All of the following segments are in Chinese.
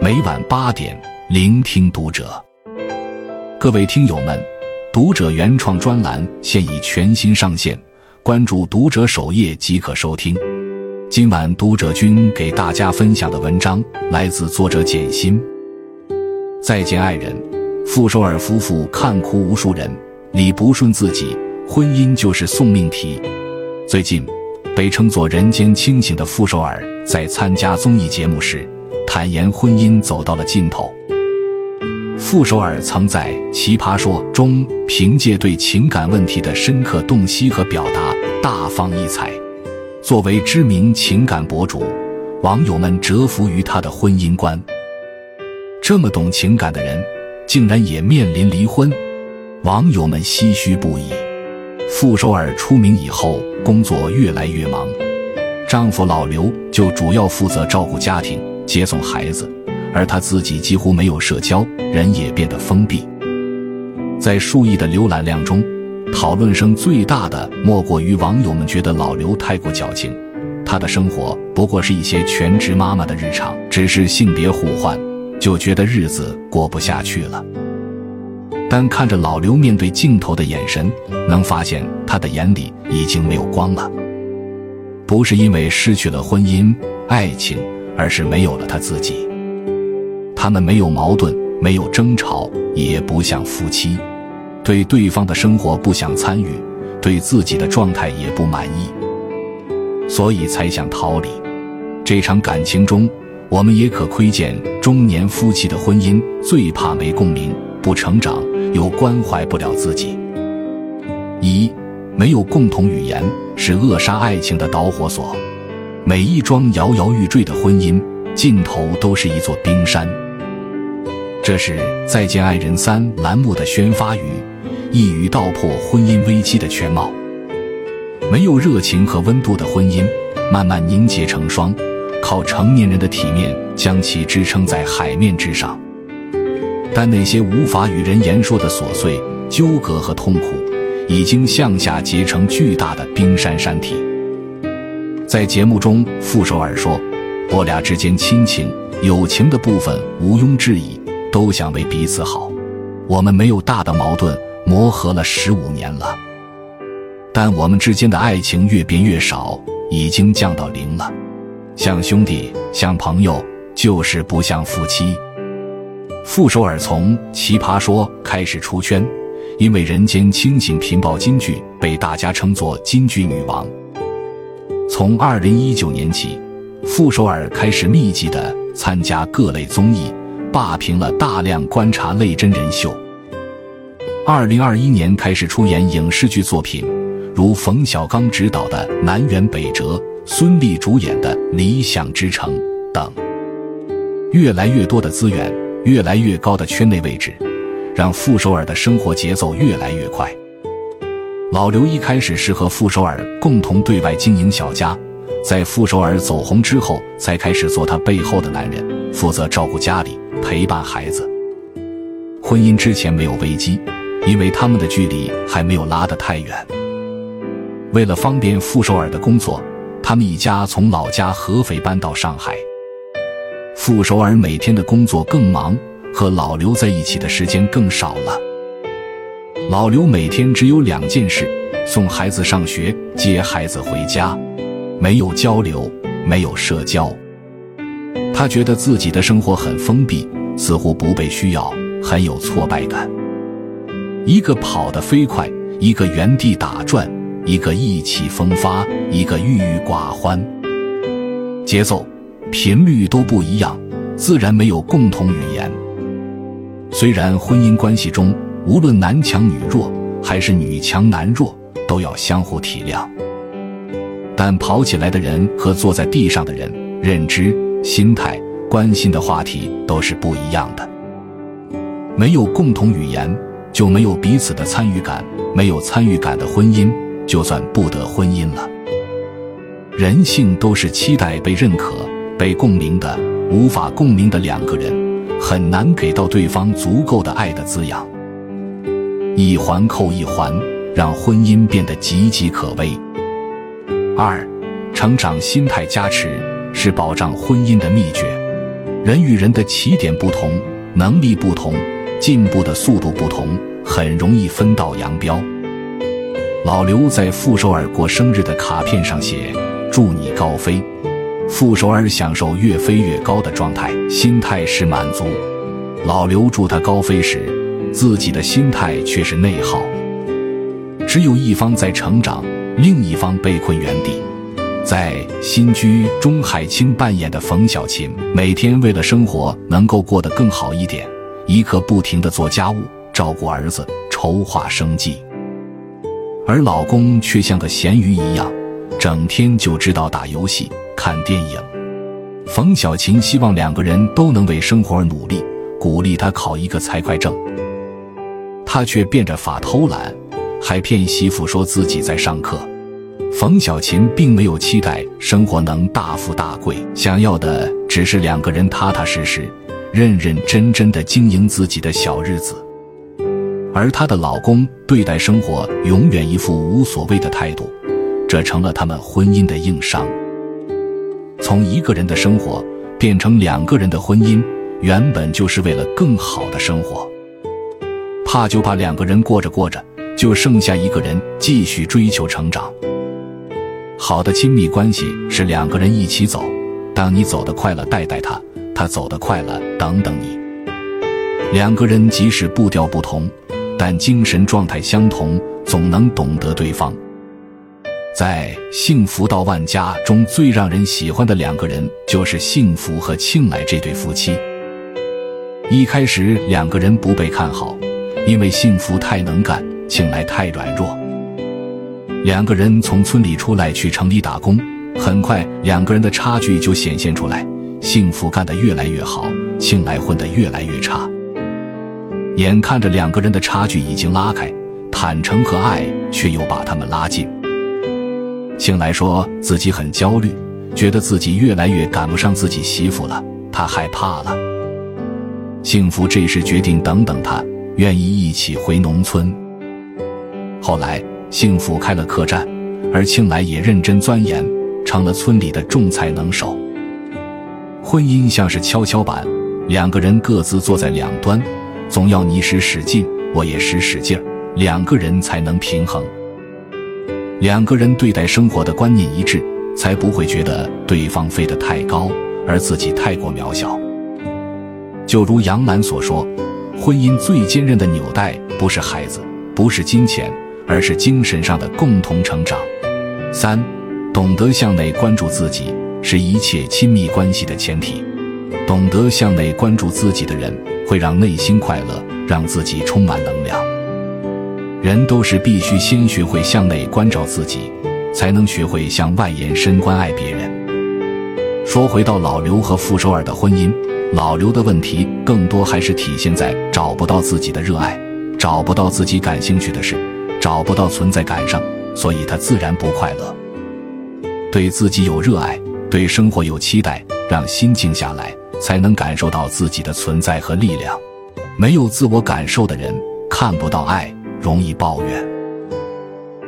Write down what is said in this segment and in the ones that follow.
每晚八点，聆听读者。各位听友们，读者原创专栏现已全新上线，关注读者首页即可收听。今晚读者君给大家分享的文章来自作者简心。再见爱人，傅首尔夫妇看哭无数人，理不顺自己，婚姻就是送命题。最近，被称作人间清醒的傅首尔在参加综艺节目时，坦言婚姻走到了尽头。傅首尔曾在《奇葩说》中凭借对情感问题的深刻洞悉和表达大放异彩。作为知名情感博主，网友们折服于他的婚姻观。这么懂情感的人，竟然也面临离婚，网友们唏嘘不已。傅首尔出名以后，工作越来越忙，丈夫老刘就主要负责照顾家庭、接送孩子，而他自己几乎没有社交，人也变得封闭。在数亿的浏览量中，讨论声最大的莫过于网友们觉得老刘太过矫情，他的生活不过是一些全职妈妈的日常，只是性别互换，就觉得日子过不下去了。但看着老刘面对镜头的眼神，能发现他的眼里已经没有光了。不是因为失去了婚姻、爱情，而是没有了他自己。他们没有矛盾，没有争吵，也不像夫妻，对对方的生活不想参与，对自己的状态也不满意，所以才想逃离。这场感情中，我们也可窥见中年夫妻的婚姻最怕没共鸣。不成长，又关怀不了自己。一，没有共同语言是扼杀爱情的导火索。每一桩摇摇欲坠的婚姻，尽头都是一座冰山。这是《再见爱人三》栏目的宣发语，一语道破婚姻危机的全貌。没有热情和温度的婚姻，慢慢凝结成霜，靠成年人的体面将其支撑在海面之上。但那些无法与人言说的琐碎、纠葛和痛苦，已经向下结成巨大的冰山山体。在节目中，傅首尔说：“我俩之间亲情、友情的部分毋庸置疑，都想为彼此好。我们没有大的矛盾，磨合了十五年了。但我们之间的爱情越变越少，已经降到零了，像兄弟，像朋友，就是不像夫妻。”傅首尔从《奇葩说》开始出圈，因为《人间清醒》频爆金句，被大家称作“金句女王”。从2019年起，傅首尔开始密集的参加各类综艺，霸屏了大量观察类真人秀。2021年开始出演影视剧作品，如冯小刚执导的《南辕北辙》，孙俪主演的《理想之城》等，越来越多的资源。越来越高的圈内位置，让傅首尔的生活节奏越来越快。老刘一开始是和傅首尔共同对外经营小家，在傅首尔走红之后，才开始做他背后的男人，负责照顾家里、陪伴孩子。婚姻之前没有危机，因为他们的距离还没有拉得太远。为了方便傅首尔的工作，他们一家从老家合肥搬到上海。傅首尔每天的工作更忙，和老刘在一起的时间更少了。老刘每天只有两件事：送孩子上学，接孩子回家，没有交流，没有社交。他觉得自己的生活很封闭，似乎不被需要，很有挫败感。一个跑得飞快，一个原地打转，一个意气风发，一个郁郁寡欢，节奏。频率都不一样，自然没有共同语言。虽然婚姻关系中，无论男强女弱，还是女强男弱，都要相互体谅，但跑起来的人和坐在地上的人，认知、心态、关心的话题都是不一样的。没有共同语言，就没有彼此的参与感；没有参与感的婚姻，就算不得婚姻了。人性都是期待被认可。被共鸣的、无法共鸣的两个人，很难给到对方足够的爱的滋养。一环扣一环，让婚姻变得岌岌可危。二，成长心态加持是保障婚姻的秘诀。人与人的起点不同，能力不同，进步的速度不同，很容易分道扬镳。老刘在傅首尔过生日的卡片上写：“祝你高飞。”傅首尔享受越飞越高的状态，心态是满足。老刘祝他高飞时，自己的心态却是内耗。只有一方在成长，另一方被困原地。在新居，钟海清扮演的冯小琴，每天为了生活能够过得更好一点，一刻不停地做家务、照顾儿子、筹划生计。而老公却像个咸鱼一样，整天就知道打游戏、看电影。冯小琴希望两个人都能为生活而努力，鼓励他考一个财会证。他却变着法偷懒，还骗媳妇说自己在上课。冯小琴并没有期待生活能大富大贵，想要的只是两个人踏踏实实、认认真真的经营自己的小日子。而她的老公对待生活永远一副无所谓的态度，这成了他们婚姻的硬伤。从一个人的生活变成两个人的婚姻，原本就是为了更好的生活。怕就怕两个人过着过着，就剩下一个人继续追求成长。好的亲密关系是两个人一起走，当你走得快了，带带他；他走得快了，等等你。两个人即使步调不同。但精神状态相同，总能懂得对方。在《幸福到万家》中最让人喜欢的两个人，就是幸福和庆来这对夫妻。一开始，两个人不被看好，因为幸福太能干，庆来太软弱。两个人从村里出来去城里打工，很快两个人的差距就显现出来。幸福干得越来越好，庆来混得越来越差。眼看着两个人的差距已经拉开，坦诚和爱却又把他们拉近。庆来说自己很焦虑，觉得自己越来越赶不上自己媳妇了，他害怕了。幸福这时决定等等他，愿意一起回农村。后来幸福开了客栈，而庆来也认真钻研，成了村里的种菜能手。婚姻像是跷跷板，两个人各自坐在两端。总要你使使劲，我也使使劲儿，两个人才能平衡。两个人对待生活的观念一致，才不会觉得对方飞得太高，而自己太过渺小。就如杨澜所说：“婚姻最坚韧的纽带，不是孩子，不是金钱，而是精神上的共同成长。”三，懂得向内关注自己，是一切亲密关系的前提。懂得向内关注自己的人。会让内心快乐，让自己充满能量。人都是必须先学会向内关照自己，才能学会向外延伸关爱别人。说回到老刘和傅首尔的婚姻，老刘的问题更多还是体现在找不到自己的热爱，找不到自己感兴趣的事，找不到存在感上，所以他自然不快乐。对自己有热爱，对生活有期待，让心静下来。才能感受到自己的存在和力量。没有自我感受的人看不到爱，容易抱怨。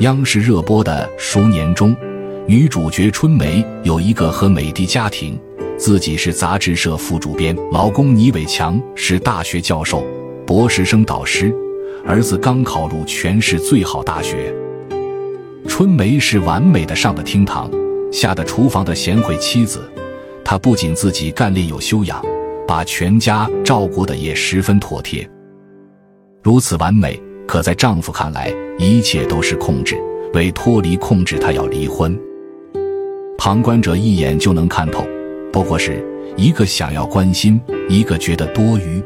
央视热播的《熟年》中，女主角春梅有一个和美的家庭，自己是杂志社副主编，老公倪伟强是大学教授、博士生导师，儿子刚考入全市最好大学。春梅是完美的上的厅堂，下的厨房的贤惠妻子。她不仅自己干练有修养，把全家照顾的也十分妥帖。如此完美，可在丈夫看来，一切都是控制。为脱离控制，她要离婚。旁观者一眼就能看透，不过是一个想要关心，一个觉得多余。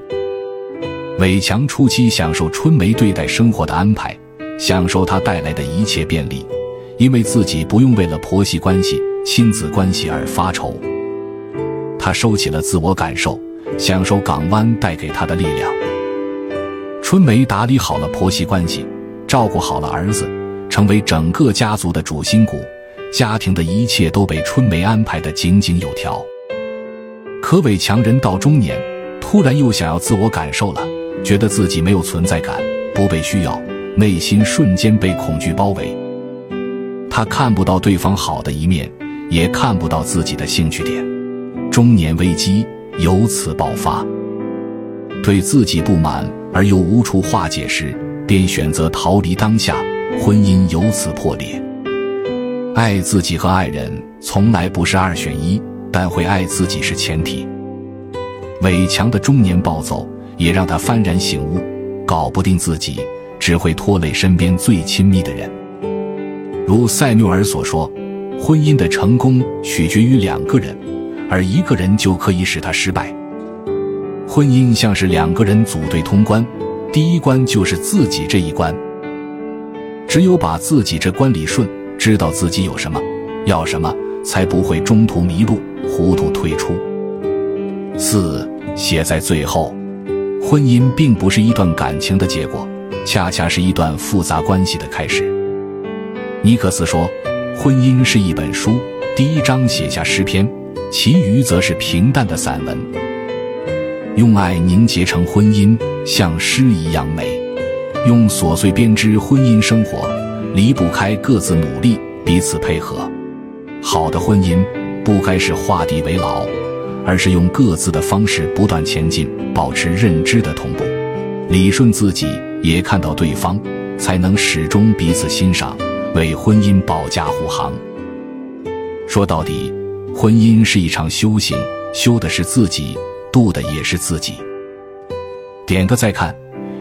伟强初期享受春梅对待生活的安排，享受她带来的一切便利，因为自己不用为了婆媳关系、亲子关系而发愁。他收起了自我感受，享受港湾带给他的力量。春梅打理好了婆媳关系，照顾好了儿子，成为整个家族的主心骨，家庭的一切都被春梅安排的井井有条。可伟强人到中年，突然又想要自我感受了，觉得自己没有存在感，不被需要，内心瞬间被恐惧包围。他看不到对方好的一面，也看不到自己的兴趣点。中年危机由此爆发。对自己不满而又无处化解时，便选择逃离当下，婚姻由此破裂。爱自己和爱人从来不是二选一，但会爱自己是前提。伟强的中年暴走也让他幡然醒悟：搞不定自己，只会拖累身边最亲密的人。如塞缪尔所说，婚姻的成功取决于两个人，而一个人就可以使他失败。婚姻像是两个人组队通关，第一关就是自己这一关。只有把自己这关理顺，知道自己有什么，要什么，才不会中途迷路、糊涂退出。四写在最后，婚姻并不是一段感情的结果，恰恰是一段复杂关系的开始。尼克斯说：“婚姻是一本书，第一章写下诗篇，其余则是平淡的散文。用爱凝结成婚姻，像诗一样美。用琐碎编织婚姻生活，离不开各自努力，彼此配合。好的婚姻不该是画地为牢，而是用各自的方式不断前进，保持认知的同步，理顺自己，也看到对方，才能始终彼此欣赏。”为婚姻保驾护航。说到底，婚姻是一场修行，修的是自己，度的也是自己。点个再看，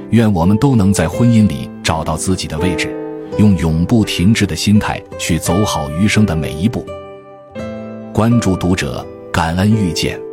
愿我们都能在婚姻里找到自己的位置，用永不停滞的心态去走好余生的每一步。关注读者，感恩遇见。